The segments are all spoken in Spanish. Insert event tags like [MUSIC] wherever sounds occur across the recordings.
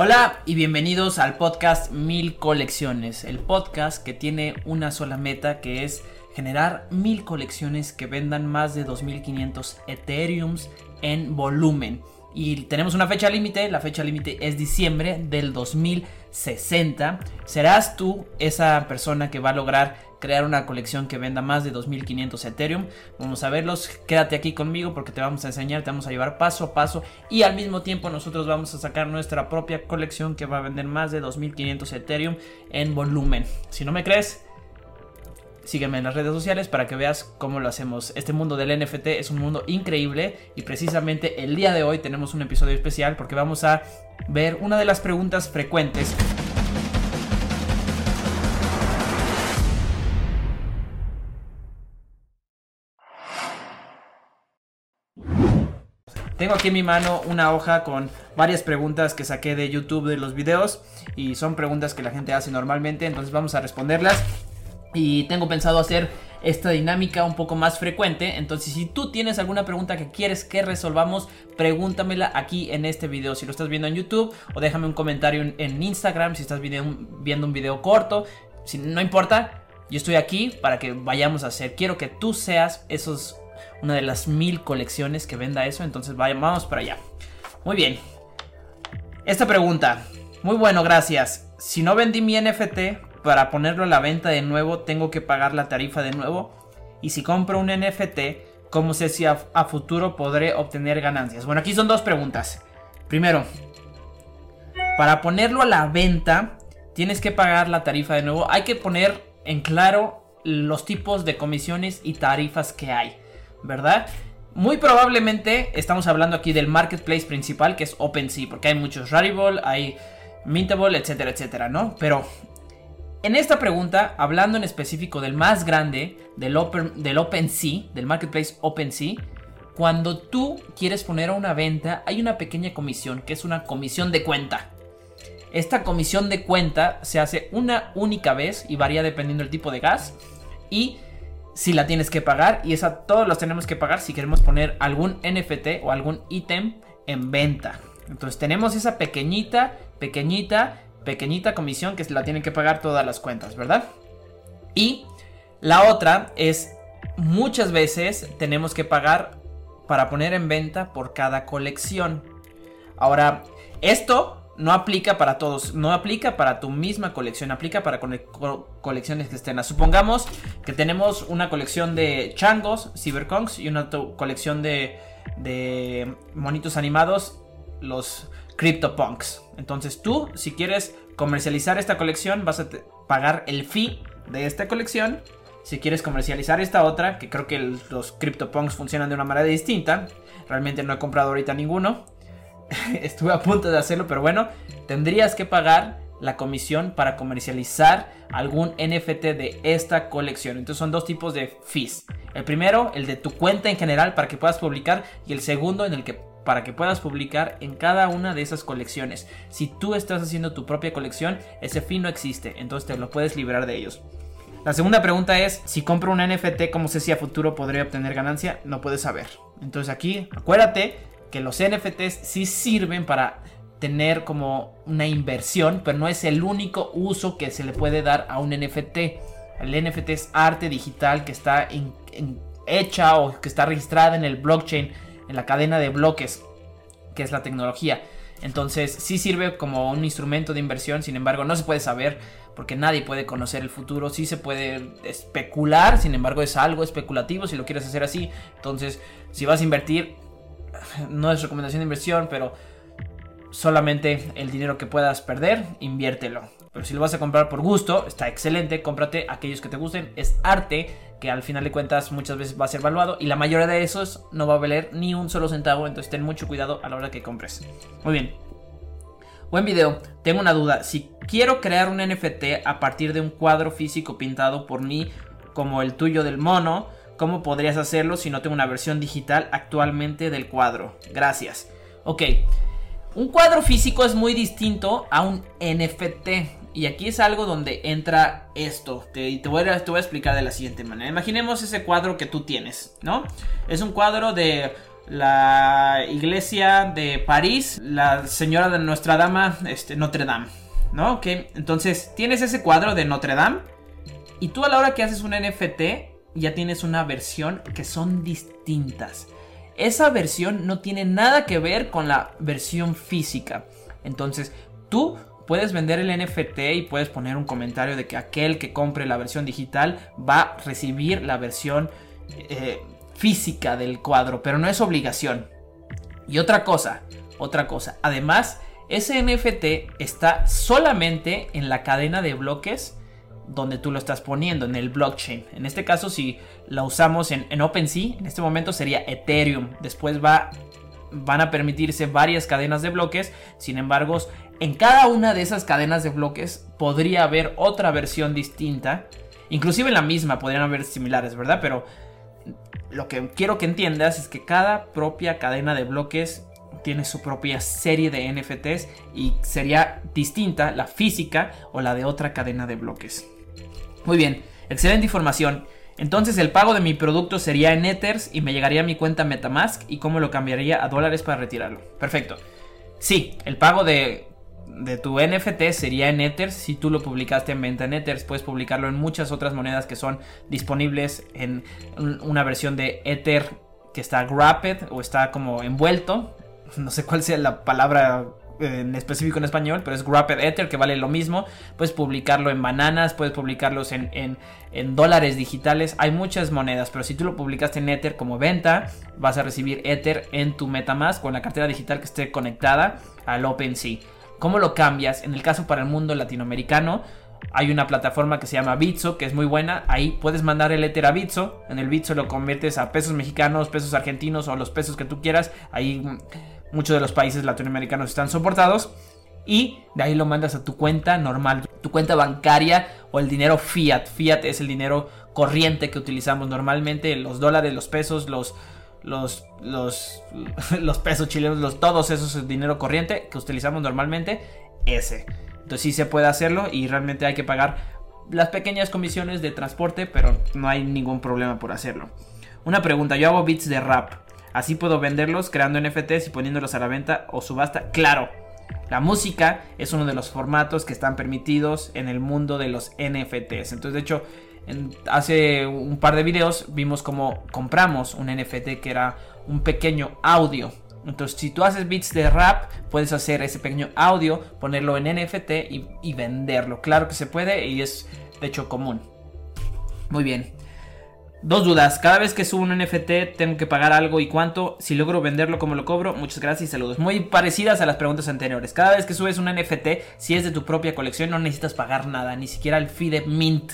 Hola y bienvenidos al podcast Mil Colecciones, el podcast que tiene una sola meta que es generar mil colecciones que vendan más de 2500 Ethereums en volumen. Y tenemos una fecha límite, la fecha límite es diciembre del 2060. Serás tú esa persona que va a lograr crear una colección que venda más de 2500 Ethereum. Vamos a verlos, quédate aquí conmigo porque te vamos a enseñar, te vamos a llevar paso a paso y al mismo tiempo nosotros vamos a sacar nuestra propia colección que va a vender más de 2500 Ethereum en volumen. Si no me crees, sígueme en las redes sociales para que veas cómo lo hacemos. Este mundo del NFT es un mundo increíble y precisamente el día de hoy tenemos un episodio especial porque vamos a ver una de las preguntas frecuentes. Tengo aquí en mi mano una hoja con varias preguntas que saqué de YouTube de los videos y son preguntas que la gente hace normalmente, entonces vamos a responderlas. Y tengo pensado hacer esta dinámica un poco más frecuente. Entonces, si tú tienes alguna pregunta que quieres que resolvamos, pregúntamela aquí en este video. Si lo estás viendo en YouTube, o déjame un comentario en, Instagram si estás viendo un video corto. Si no importa, yo estoy aquí para que vayamos a hacer. Quiero que tú seas esos una de las mil colecciones que venda eso. Entonces, vamos para allá. Muy bien. Esta pregunta. Muy bueno, gracias. Si no vendí mi NFT, para ponerlo a la venta de nuevo tengo que pagar la tarifa de nuevo. Y si compro un NFT, ¿cómo sé si a, futuro podré obtener ganancias? Bueno, aquí son dos preguntas. Primero, para ponerlo a la venta, tienes que pagar la tarifa de nuevo. Hay que poner en claro los tipos de comisiones y tarifas que hay, ¿verdad? Muy probablemente estamos hablando aquí del marketplace principal que es OpenSea, porque hay muchos Rarible, hay Mintable, etcétera, etcétera, ¿no? Pero en esta pregunta, hablando en específico del más grande, del, Open, del OpenSea, del marketplace OpenSea, cuando tú quieres poner a una venta, hay una pequeña comisión, que es una comisión de cuenta. Esta comisión de cuenta se hace una única vez y varía dependiendo del tipo de gas. Y si la tienes que pagar, y esa todos los tenemos que pagar si queremos poner algún NFT o algún ítem en venta. Entonces tenemos esa pequeñita, pequeñita pequeñita comisión que la tienen que pagar todas las cuentas, ¿verdad? Y la otra es muchas veces tenemos que pagar para poner en venta por cada colección. Ahora, esto no aplica para todos, no aplica para tu misma colección, aplica para colecciones externas. Supongamos que tenemos una colección de changos, cyberconks y una colección de, de monitos animados, los CryptoPunks. Entonces tú, si quieres comercializar esta colección, vas a pagar el fee de esta colección. Si quieres comercializar esta otra, que creo que los CryptoPunks funcionan de una manera distinta. Realmente no he comprado ahorita ninguno. [LAUGHS] Estuve a punto de hacerlo, pero bueno, tendrías que pagar la comisión para comercializar algún NFT de esta colección. Entonces son dos tipos de fees. El primero, el de tu cuenta en general para que puedas publicar y el segundo en el que para que puedas publicar en cada una de esas colecciones. Si tú estás haciendo tu propia colección, ese fin no existe, entonces te lo puedes librar de ellos. La segunda pregunta es, si compro un NFT, ¿cómo sé si a futuro podré obtener ganancia? No puedes saber. Entonces aquí, acuérdate que los NFTs sí sirven para tener como una inversión, pero no es el único uso que se le puede dar a un NFT. El NFT es arte digital que está hecha o que está registrada en el blockchain en la cadena de bloques, que es la tecnología. Entonces sí sirve como un instrumento de inversión, sin embargo no se puede saber porque nadie puede conocer el futuro, sí se puede especular, sin embargo es algo especulativo si lo quieres hacer así. Entonces si vas a invertir, no es recomendación de inversión, pero solamente el dinero que puedas perder, inviértelo. Pero si lo vas a comprar por gusto, está excelente, cómprate aquellos que te gusten, es arte que al final de cuentas muchas veces va a ser valuado y la mayoría de esos no va a valer ni un solo centavo, entonces ten mucho cuidado a la hora que compres. Muy bien. Buen video. Tengo una duda. Si quiero crear un NFT a partir de un cuadro físico pintado por mí, como el tuyo del mono, ¿cómo podrías hacerlo si no tengo una versión digital actualmente del cuadro? Gracias. Ok. Un cuadro físico es muy distinto a un NFT. Y aquí es algo donde entra esto. Te, te, voy a, explicar de la siguiente manera. Imaginemos ese cuadro que tú tienes, ¿no? Es un cuadro de la iglesia de París, la señora de nuestra dama, este, Notre Dame, ¿no? Ok, entonces tienes ese cuadro de Notre Dame y tú a la hora que haces un NFT ya tienes una versión que son distintas. Esa versión no tiene nada que ver con la versión física. Entonces tú puedes vender el NFT y puedes poner un comentario de que aquel que compre la versión digital va a recibir la versión eh, física del cuadro, pero no es obligación. Y otra cosa, otra cosa, además, ese NFT está solamente en la cadena de bloques donde tú lo estás poniendo, en el blockchain. En este caso, si la usamos en, en OpenSea, en este momento sería Ethereum. Después va, van a permitirse varias cadenas de bloques. Sin embargo, en cada una de esas cadenas de bloques podría haber otra versión distinta. Inclusive en la misma podrían haber similares, ¿verdad? Pero lo que quiero que entiendas es que cada propia cadena de bloques tiene su propia serie de NFTs y sería distinta la física o la de otra cadena de bloques. Muy bien, excelente información. Entonces el pago de mi producto sería en Ethers y me llegaría a mi cuenta Metamask y cómo lo cambiaría a dólares para retirarlo. Perfecto. Sí, el pago de de tu NFT sería en Ethers. Si tú lo publicaste en venta en Ethers, puedes publicarlo en muchas otras monedas que son disponibles en una versión de Ether que está wrapped o está como envuelto. [LAUGHS] No sé cuál sea la palabra en específico en español, pero es Wrapped Ether que vale lo mismo. Puedes publicarlo en bananas, puedes publicarlos en, en, dólares digitales. Hay muchas monedas, pero si tú lo publicaste en Ether como venta, vas a recibir Ether en tu Metamask con la cartera digital que esté conectada al OpenSea. ¿Cómo lo cambias? En el caso para el mundo latinoamericano, hay una plataforma que se llama Bitso, que es muy buena. Ahí puedes mandar el Ether a Bitso. En el Bitso lo conviertes a pesos mexicanos, pesos argentinos o los pesos que tú quieras. Ahí muchos de los países latinoamericanos están soportados. Y de ahí lo mandas a tu cuenta normal, tu cuenta bancaria o el dinero fiat. Fiat es el dinero corriente que utilizamos normalmente, los dólares, los pesos, los, los, [LAUGHS] los, pesos chilenos, los, todos esos es dinero corriente que utilizamos normalmente, ese. Entonces sí se puede hacerlo y realmente hay que pagar las pequeñas comisiones de transporte, pero no hay ningún problema por hacerlo. Una pregunta, yo hago bits de rap, así puedo venderlos creando NFTs y poniéndolos a la venta o subasta. Claro, la música es uno de los formatos que están permitidos en el mundo de los NFTs. Entonces, de hecho, hace un par de videos vimos cómo compramos un NFT que era un pequeño audio. Entonces, si tú haces beats de rap, puedes hacer ese pequeño audio, ponerlo en NFT y, venderlo. Claro que se puede y es de hecho común. Muy bien. Dos dudas. Cada vez que subo un NFT tengo que pagar algo y cuánto. Si logro venderlo, como lo cobro? Muchas gracias y saludos. Muy parecidas a las preguntas anteriores. Cada vez que subes un NFT, si es de tu propia colección, no necesitas pagar nada, ni siquiera el fee de mint.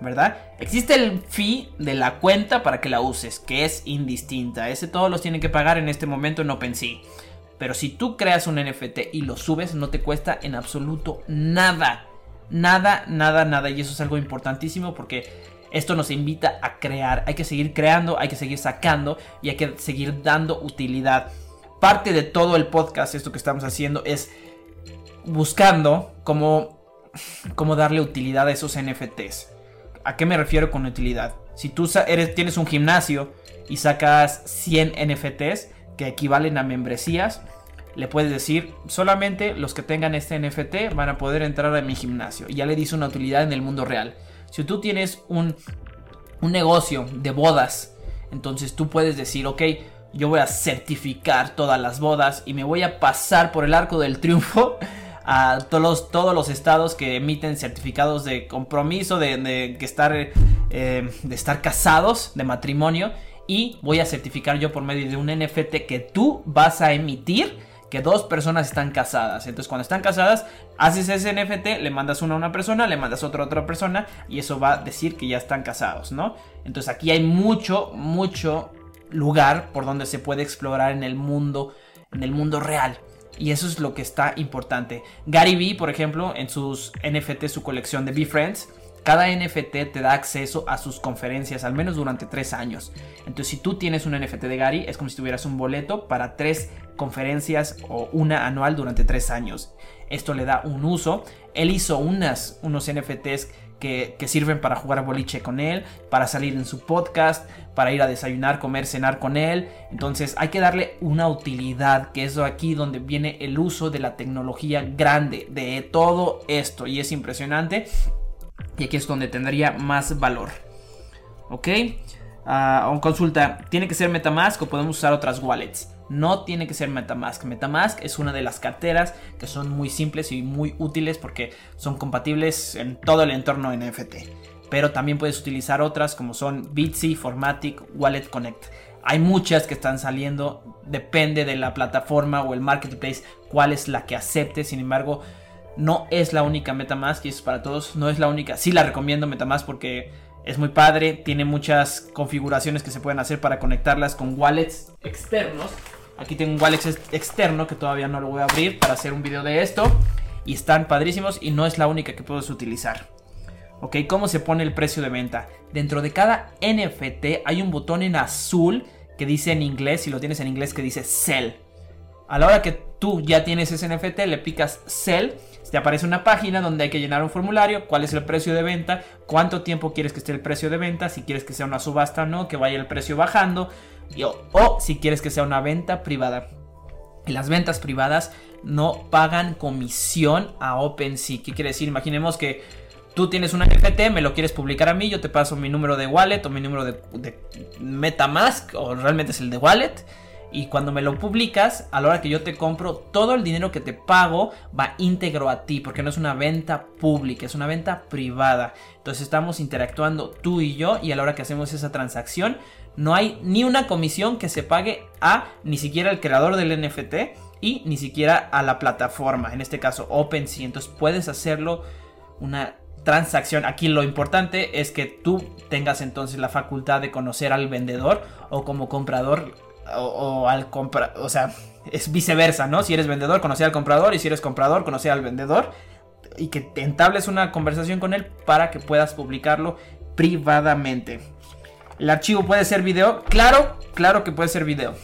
¿verdad? Existe el fee de la cuenta para que la uses, que es indistinta. Ese todos los tienen que pagar en este momento en OpenSea. Pero si tú creas un NFT y lo subes, no te cuesta en absoluto nada. Nada, nada, nada. Y eso es algo importantísimo porque esto nos invita a crear. Hay que seguir creando, hay que seguir sacando y hay que seguir dando utilidad. Parte de todo el podcast, esto que estamos haciendo, es buscando cómo, cómo darle utilidad a esos NFTs. ¿A qué me refiero con utilidad? Si tú eres, tienes un gimnasio y sacas 100 NFTs que equivalen a membresías, le puedes decir, solamente los que tengan este NFT van a poder entrar a mi gimnasio. Y ya le dice una utilidad en el mundo real. Si tú tienes un, un negocio de bodas, entonces tú puedes decir, ok, yo voy a certificar todas las bodas y me voy a pasar por el arco del triunfo [LAUGHS] a todos los, todos los estados que emiten certificados de compromiso, de, estar, eh, de estar casados, de matrimonio. Y voy a certificar yo por medio de un NFT que tú vas a emitir que dos personas están casadas. Entonces, cuando están casadas, haces ese NFT, le mandas uno a una persona, le mandas otro a otra persona, y eso va a decir que ya están casados, ¿no? Entonces, aquí hay mucho, mucho lugar por donde se puede explorar en el mundo, en el mundo real. Y eso es lo que está importante. Gary Vee, por ejemplo, en sus NFT, su colección de Friends cada NFT te da acceso a sus conferencias, al menos durante tres años. Entonces, si tú tienes un NFT de Gary, es como si tuvieras un boleto para tres conferencias o una anual durante tres años. Esto le da un uso. Él hizo unas, unos NFTs que, que, sirven para jugar boliche con él, para salir en su podcast, para ir a desayunar, comer, cenar con él. Entonces hay que darle una utilidad, que es aquí donde viene el uso de la tecnología grande, de todo esto. Y es impresionante. Y aquí es donde tendría más valor. ¿Ok? Uh, consulta, ¿tiene que ser Metamask o podemos usar otras wallets? No tiene que ser Metamask. Metamask es una de las carteras que son muy simples y muy útiles porque son compatibles en todo el entorno NFT. Pero también puedes utilizar otras como son Bitsy, Formatic, Wallet Connect. Hay muchas que están saliendo, depende de la plataforma o el marketplace cuál es la que acepte. Sin embargo, no es la única Metamask y es para todos. No es la única. Sí la recomiendo Metamask porque es muy padre. Tiene muchas configuraciones que se pueden hacer para conectarlas con wallets externos. Aquí tengo un wallet externo que todavía no lo voy a abrir para hacer un video de esto. Y están padrísimos y no es la única que puedes utilizar. Ok, ¿cómo se pone el precio de venta? Dentro de cada NFT hay un botón en azul que dice en inglés, si lo tienes en inglés, que dice sell. A la hora que tú ya tienes ese NFT, le picas sell, te aparece una página donde hay que llenar un formulario, cuál es el precio de venta, cuánto tiempo quieres que esté el precio de venta, si quieres que sea una subasta o no, que vaya el precio bajando, o, si quieres que sea una venta privada. Las ventas privadas no pagan comisión a OpenSea. ¿Qué quiere decir? Imaginemos que tú tienes un NFT, me lo quieres publicar a mí, yo te paso mi número de wallet o mi número de Metamask, o realmente es el de wallet y cuando me lo publicas, a la hora que yo te compro, todo el dinero que te pago va íntegro a ti, porque no es una venta pública, es una venta privada. Entonces estamos interactuando tú y yo y a la hora que hacemos esa transacción, no hay ni una comisión que se pague a ni siquiera el creador del NFT y ni siquiera a la plataforma, en este caso OpenSea. Entonces puedes hacerlo una transacción. Aquí lo importante es que tú tengas entonces la facultad de conocer al vendedor o como comprador o, al comprar, o sea, es viceversa, ¿no? Si eres vendedor, conocer al comprador y si eres comprador, conocer al vendedor y que te entables una conversación con él para que puedas publicarlo privadamente. ¿El archivo puede ser video? Claro, claro que puede ser video.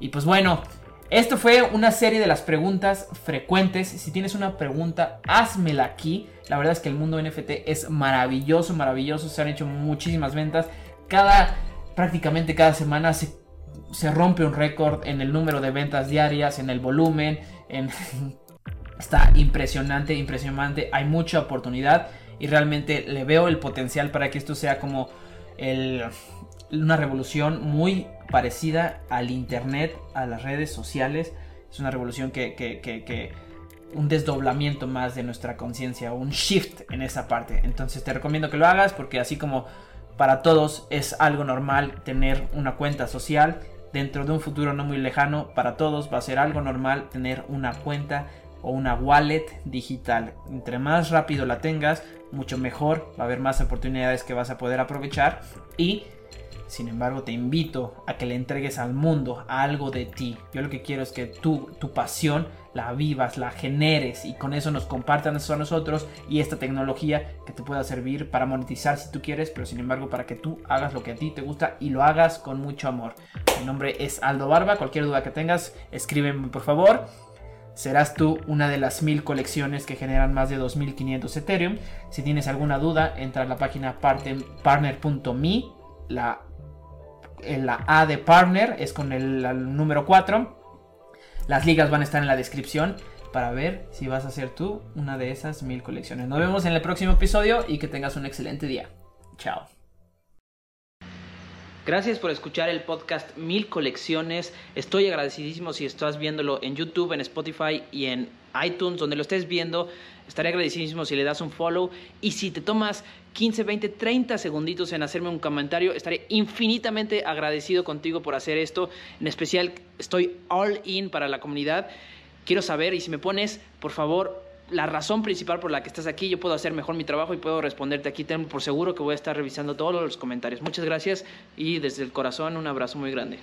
Y pues bueno, esto fue una serie de las preguntas frecuentes. Si tienes una pregunta, házmela aquí. La verdad es que el mundo NFT es maravilloso, maravilloso. Se han hecho muchísimas ventas. Cada, prácticamente cada semana se se rompe un récord en el número de ventas diarias, en el volumen, en... [LAUGHS] está impresionante, impresionante, hay mucha oportunidad y realmente le veo el potencial para que esto sea como una revolución muy parecida al internet, a las redes sociales. Es una revolución que, que, que un desdoblamiento más de nuestra conciencia, un shift en esa parte. Entonces te recomiendo que lo hagas porque así como para todos es algo normal tener una cuenta social, dentro de un futuro no muy lejano, para todos va a ser algo normal tener una cuenta o una wallet digital. Entre más rápido la tengas, mucho mejor, va a haber más oportunidades que vas a poder aprovechar y sin embargo, te invito a que le entregues al mundo algo de ti. Yo lo que quiero es que tú, tu pasión, la vivas, la generes y con eso nos compartan eso a nosotros y esta tecnología que te pueda servir para monetizar si tú quieres, pero sin embargo para que tú hagas lo que a ti te gusta y lo hagas con mucho amor. Mi nombre es Aldo Barba. Cualquier duda que tengas, escríbeme por favor serás tú una de las mil colecciones que generan más de 2500 Ethereum. Si tienes alguna duda, entra a la página partner.me, la la A de partner es con el, número 4. Las ligas van a estar en la descripción para ver si vas a ser tú una de esas mil colecciones. Nos vemos en el próximo episodio y que tengas un excelente día. Chao. Gracias por escuchar el podcast Mil Colecciones. Estoy agradecidísimo si estás viéndolo en YouTube, en Spotify y en iTunes, donde lo estés viendo. Estaré agradecidísimo si le das un follow y si te tomas 15, 20, 30 segunditos en hacerme un comentario. Estaré infinitamente agradecido contigo por hacer esto. En especial estoy all in para la comunidad. Quiero saber y si me pones, por favor, la razón principal por la que estás aquí, yo puedo hacer mejor mi trabajo y puedo responderte aquí. Ten por seguro que voy a estar revisando todos los comentarios. Muchas gracias y desde el corazón un abrazo muy grande.